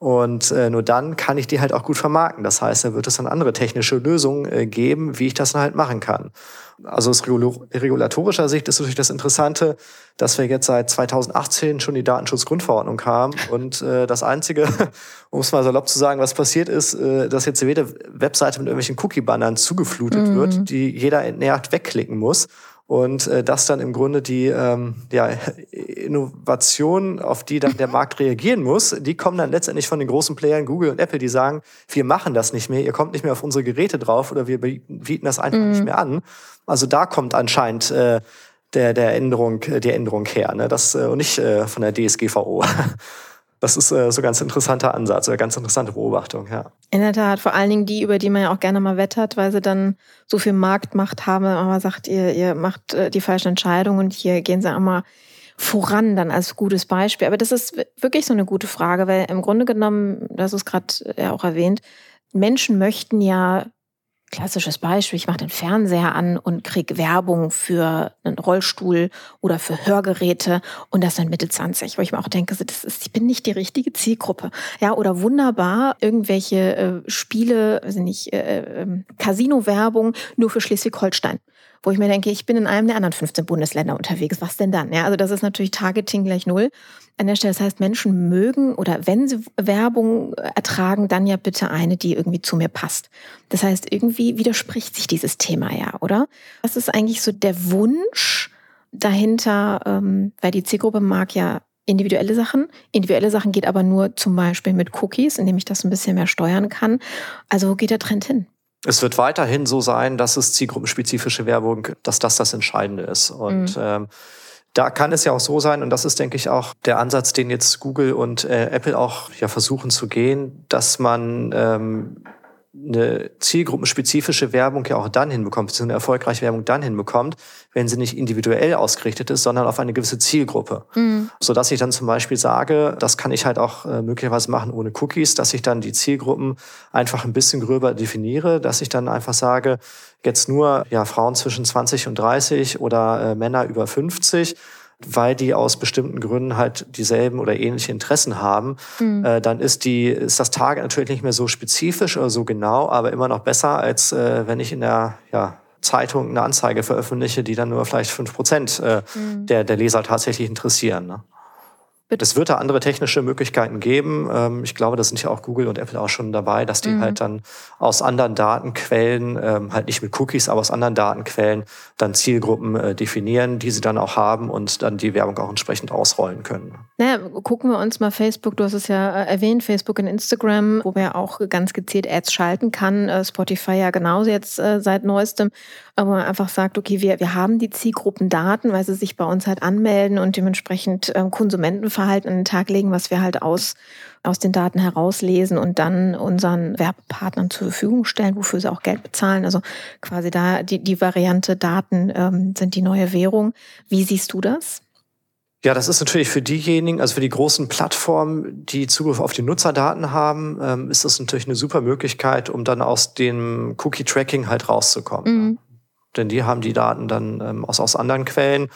Und äh, nur dann kann ich die halt auch gut vermarkten. Das heißt, da wird es dann andere technische Lösungen äh, geben, wie ich das dann halt machen kann. Also aus regulatorischer Sicht ist natürlich das Interessante, dass wir jetzt seit 2018 schon die Datenschutzgrundverordnung haben. Und äh, das Einzige, um es mal salopp zu sagen, was passiert ist, äh, dass jetzt jede Webseite mit irgendwelchen Cookie-Bannern zugeflutet mhm. wird, die jeder entnervt wegklicken muss. Und äh, das dann im Grunde die ähm, ja, Innovation, auf die dann der Markt reagieren muss, die kommen dann letztendlich von den großen Playern Google und Apple, die sagen, wir machen das nicht mehr, ihr kommt nicht mehr auf unsere Geräte drauf oder wir bieten das einfach mhm. nicht mehr an. Also da kommt anscheinend äh, der, der Änderung, die Änderung her, ne? das, äh, und nicht äh, von der DSGVO. Das ist äh, so ein ganz interessanter Ansatz oder ganz interessante Beobachtung, ja. In der Tat, vor allen Dingen die, über die man ja auch gerne mal wettert, weil sie dann so viel Marktmacht haben, aber sagt, ihr, ihr macht äh, die falschen Entscheidungen und hier gehen sie auch mal voran dann als gutes Beispiel. Aber das ist wirklich so eine gute Frage, weil im Grunde genommen, das ist gerade ja äh, auch erwähnt, Menschen möchten ja Klassisches Beispiel, ich mache den Fernseher an und krieg Werbung für einen Rollstuhl oder für Hörgeräte und das dann Mitte 20, wo ich mir auch denke, das ist, ich bin nicht die richtige Zielgruppe. Ja, oder wunderbar, irgendwelche äh, Spiele, also nicht, äh, äh, Casino-Werbung nur für Schleswig-Holstein wo ich mir denke, ich bin in einem der anderen 15 Bundesländer unterwegs. Was denn dann? Ja, also das ist natürlich Targeting gleich null an der Stelle. Das heißt, Menschen mögen oder wenn sie Werbung ertragen, dann ja bitte eine, die irgendwie zu mir passt. Das heißt, irgendwie widerspricht sich dieses Thema ja, oder? Was ist eigentlich so der Wunsch dahinter, ähm, weil die Zielgruppe mag ja individuelle Sachen. Individuelle Sachen geht aber nur zum Beispiel mit Cookies, indem ich das ein bisschen mehr steuern kann. Also wo geht der Trend hin? Es wird weiterhin so sein, dass es zielgruppenspezifische Werbung, dass das das Entscheidende ist. Und mhm. ähm, da kann es ja auch so sein, und das ist, denke ich, auch der Ansatz, den jetzt Google und äh, Apple auch ja versuchen zu gehen, dass man ähm, eine zielgruppenspezifische Werbung ja auch dann hinbekommt, beziehungsweise eine erfolgreiche Werbung dann hinbekommt, wenn sie nicht individuell ausgerichtet ist, sondern auf eine gewisse Zielgruppe. Mhm. Sodass ich dann zum Beispiel sage, das kann ich halt auch äh, möglicherweise machen ohne Cookies, dass ich dann die Zielgruppen einfach ein bisschen gröber definiere, dass ich dann einfach sage, jetzt nur ja, Frauen zwischen 20 und 30 oder äh, Männer über 50 weil die aus bestimmten Gründen halt dieselben oder ähnliche Interessen haben, mhm. äh, dann ist die ist das Target natürlich nicht mehr so spezifisch oder so genau, aber immer noch besser als äh, wenn ich in der ja, Zeitung eine Anzeige veröffentliche, die dann nur vielleicht fünf Prozent äh, mhm. der der Leser tatsächlich interessieren. Ne? Es wird da andere technische Möglichkeiten geben. Ähm, ich glaube, da sind ja auch Google und Apple auch schon dabei, dass die mhm. halt dann aus anderen Datenquellen, ähm, halt nicht mit Cookies, aber aus anderen Datenquellen dann Zielgruppen äh, definieren, die sie dann auch haben und dann die Werbung auch entsprechend ausrollen können. Naja, gucken wir uns mal Facebook, du hast es ja äh, erwähnt, Facebook und Instagram, wo man auch ganz gezielt Ads schalten kann. Äh, Spotify ja genauso jetzt seit neuestem wo man einfach sagt, okay, wir, wir haben die Zielgruppendaten, weil sie sich bei uns halt anmelden und dementsprechend ähm, Konsumentenverhalten an den Tag legen, was wir halt aus, aus den Daten herauslesen und dann unseren Werbepartnern zur Verfügung stellen, wofür sie auch Geld bezahlen. Also quasi da die, die Variante Daten ähm, sind die neue Währung. Wie siehst du das? Ja, das ist natürlich für diejenigen, also für die großen Plattformen, die Zugriff auf die Nutzerdaten haben, ähm, ist das natürlich eine super Möglichkeit, um dann aus dem Cookie-Tracking halt rauszukommen. Mhm denn die haben die Daten dann ähm, aus, aus anderen Quellen,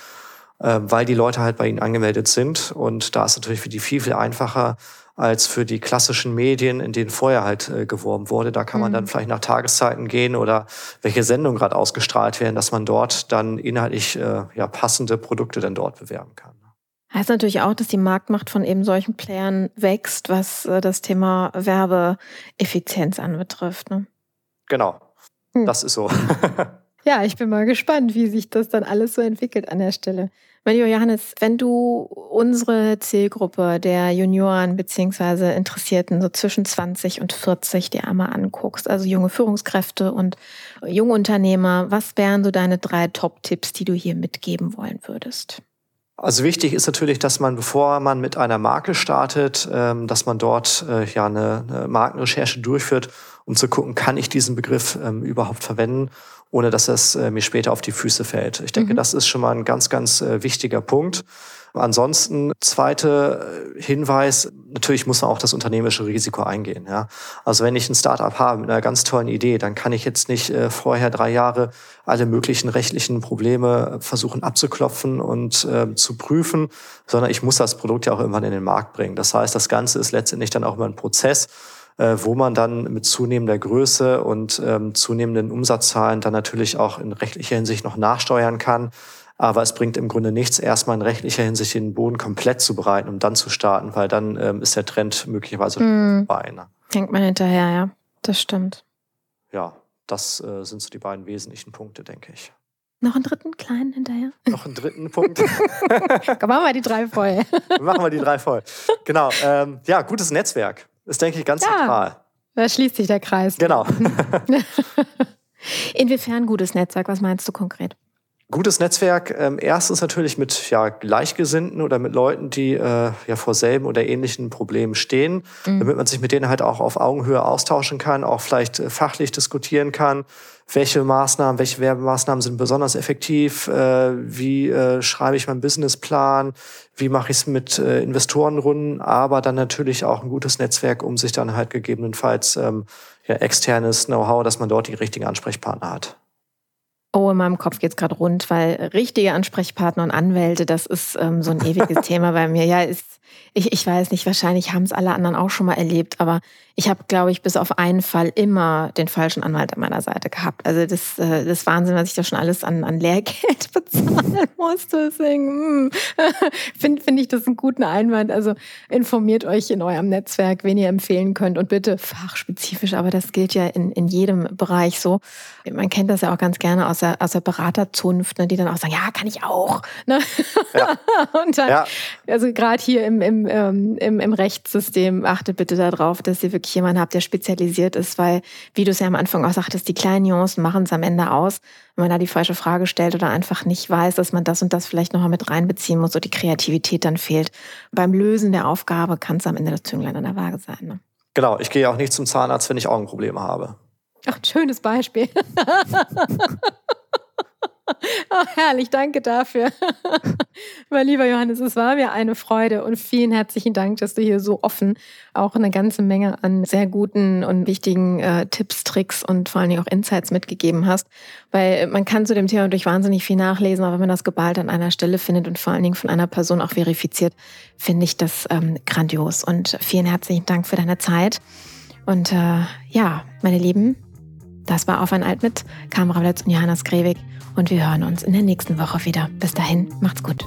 äh, weil die Leute halt bei ihnen angemeldet sind. Und da ist natürlich für die viel, viel einfacher, als für die klassischen Medien, in denen vorher halt äh, geworben wurde. Da kann man mhm. dann vielleicht nach Tageszeiten gehen oder welche Sendungen gerade ausgestrahlt werden, dass man dort dann inhaltlich äh, ja, passende Produkte dann dort bewerben kann. Heißt natürlich auch, dass die Marktmacht von eben solchen Playern wächst, was äh, das Thema Werbeeffizienz anbetrifft. Ne? Genau, hm. das ist so. ja, ich bin mal gespannt, wie sich das dann alles so entwickelt an der Stelle. Mein lieber Johannes, wenn du unsere Zielgruppe der Junioren beziehungsweise Interessierten so zwischen 20 und 40 dir einmal anguckst, also junge Führungskräfte und junge Unternehmer, was wären so deine drei Top-Tipps, die du hier mitgeben wollen würdest? Also wichtig ist natürlich, dass man, bevor man mit einer Marke startet, ähm, dass man dort äh, ja eine, Markenrecherche durchführt, um zu gucken, kann ich diesen Begriff ähm, überhaupt verwenden, ohne dass es äh, mir später auf die Füße fällt. Ich denke, mhm. das ist schon mal ein ganz, ganz äh, wichtiger Punkt. Ansonsten, zweiter äh, Hinweis, natürlich muss man auch das unternehmerische Risiko eingehen. Ja? Also wenn ich ein Startup habe mit einer ganz tollen Idee, dann kann ich jetzt nicht äh, vorher drei Jahre alle möglichen rechtlichen Probleme versuchen abzuklopfen und äh, zu prüfen, sondern ich muss das Produkt ja auch irgendwann in den Markt bringen. Das heißt, das Ganze ist letztendlich dann auch immer ein Prozess, wo man dann mit zunehmender Größe und ähm, zunehmenden Umsatzzahlen dann natürlich auch in rechtlicher Hinsicht noch nachsteuern kann. Aber es bringt im Grunde nichts, erstmal in rechtlicher Hinsicht den Boden komplett zu bereiten, um dann zu starten, weil dann ähm, ist der Trend möglicherweise hm. vorbei. Ne? Denkt man hinterher, ja. Das stimmt. Ja, das äh, sind so die beiden wesentlichen Punkte, denke ich. Noch einen dritten kleinen hinterher? Noch einen dritten Punkt. Komm, machen wir die drei voll. machen wir die drei voll. Genau. Ähm, ja, gutes Netzwerk ist, denke ich, ganz ja, zentral. Da schließt sich der Kreis. Genau. Inwiefern gutes Netzwerk? Was meinst du konkret? Gutes Netzwerk, ähm, erstens natürlich mit ja, Gleichgesinnten oder mit Leuten, die äh, ja vor selben oder ähnlichen Problemen stehen, mhm. damit man sich mit denen halt auch auf Augenhöhe austauschen kann, auch vielleicht äh, fachlich diskutieren kann. Welche Maßnahmen, welche Werbemaßnahmen sind besonders effektiv? Äh, wie äh, schreibe ich meinen Businessplan? Wie mache ich es mit äh, Investorenrunden? Aber dann natürlich auch ein gutes Netzwerk, um sich dann halt gegebenenfalls ähm, ja, externes Know-how, dass man dort die richtigen Ansprechpartner hat. Oh, in meinem Kopf geht's gerade rund, weil richtige Ansprechpartner und Anwälte, das ist ähm, so ein ewiges Thema bei mir. Ja, ist ich, ich weiß nicht, wahrscheinlich haben es alle anderen auch schon mal erlebt, aber ich habe, glaube ich, bis auf einen Fall immer den falschen Anwalt an meiner Seite gehabt. Also das, äh, das Wahnsinn, was ich da schon alles an, an Lehrgeld bezahlen musste. Deswegen hm, finde find ich das einen guten Einwand. Also informiert euch in eurem Netzwerk, wen ihr empfehlen könnt und bitte fachspezifisch, aber das gilt ja in, in jedem Bereich so. Man kennt das ja auch ganz gerne aus der, aus der Beraterzunft, ne, die dann auch sagen, ja, kann ich auch. Ne? Ja. und dann, ja. also gerade hier im, im, ähm, im, im Rechtssystem, achtet bitte darauf, dass ihr wirklich jemanden habt, der spezialisiert ist, weil, wie du es ja am Anfang auch sagtest, die kleinen Nuancen machen es am Ende aus. Wenn man da die falsche Frage stellt oder einfach nicht weiß, dass man das und das vielleicht nochmal mit reinbeziehen muss oder die Kreativität dann fehlt. Beim Lösen der Aufgabe kann es am Ende das Zünglein an der Waage sein. Ne? Genau, ich gehe auch nicht zum Zahnarzt, wenn ich Augenprobleme habe. Ach, ein schönes Beispiel. Oh, herrlich, danke dafür. mein lieber Johannes, es war mir eine Freude und vielen herzlichen Dank, dass du hier so offen auch eine ganze Menge an sehr guten und wichtigen äh, Tipps, Tricks und vor allen Dingen auch Insights mitgegeben hast. Weil man kann zu dem Thema durch wahnsinnig viel nachlesen, aber wenn man das geballt an einer Stelle findet und vor allen Dingen von einer Person auch verifiziert, finde ich das ähm, grandios. Und vielen herzlichen Dank für deine Zeit. Und äh, ja, meine Lieben, das war Auf ein Alt mit Kamera Blötz und Johannes Grewig und wir hören uns in der nächsten Woche wieder. Bis dahin, macht's gut.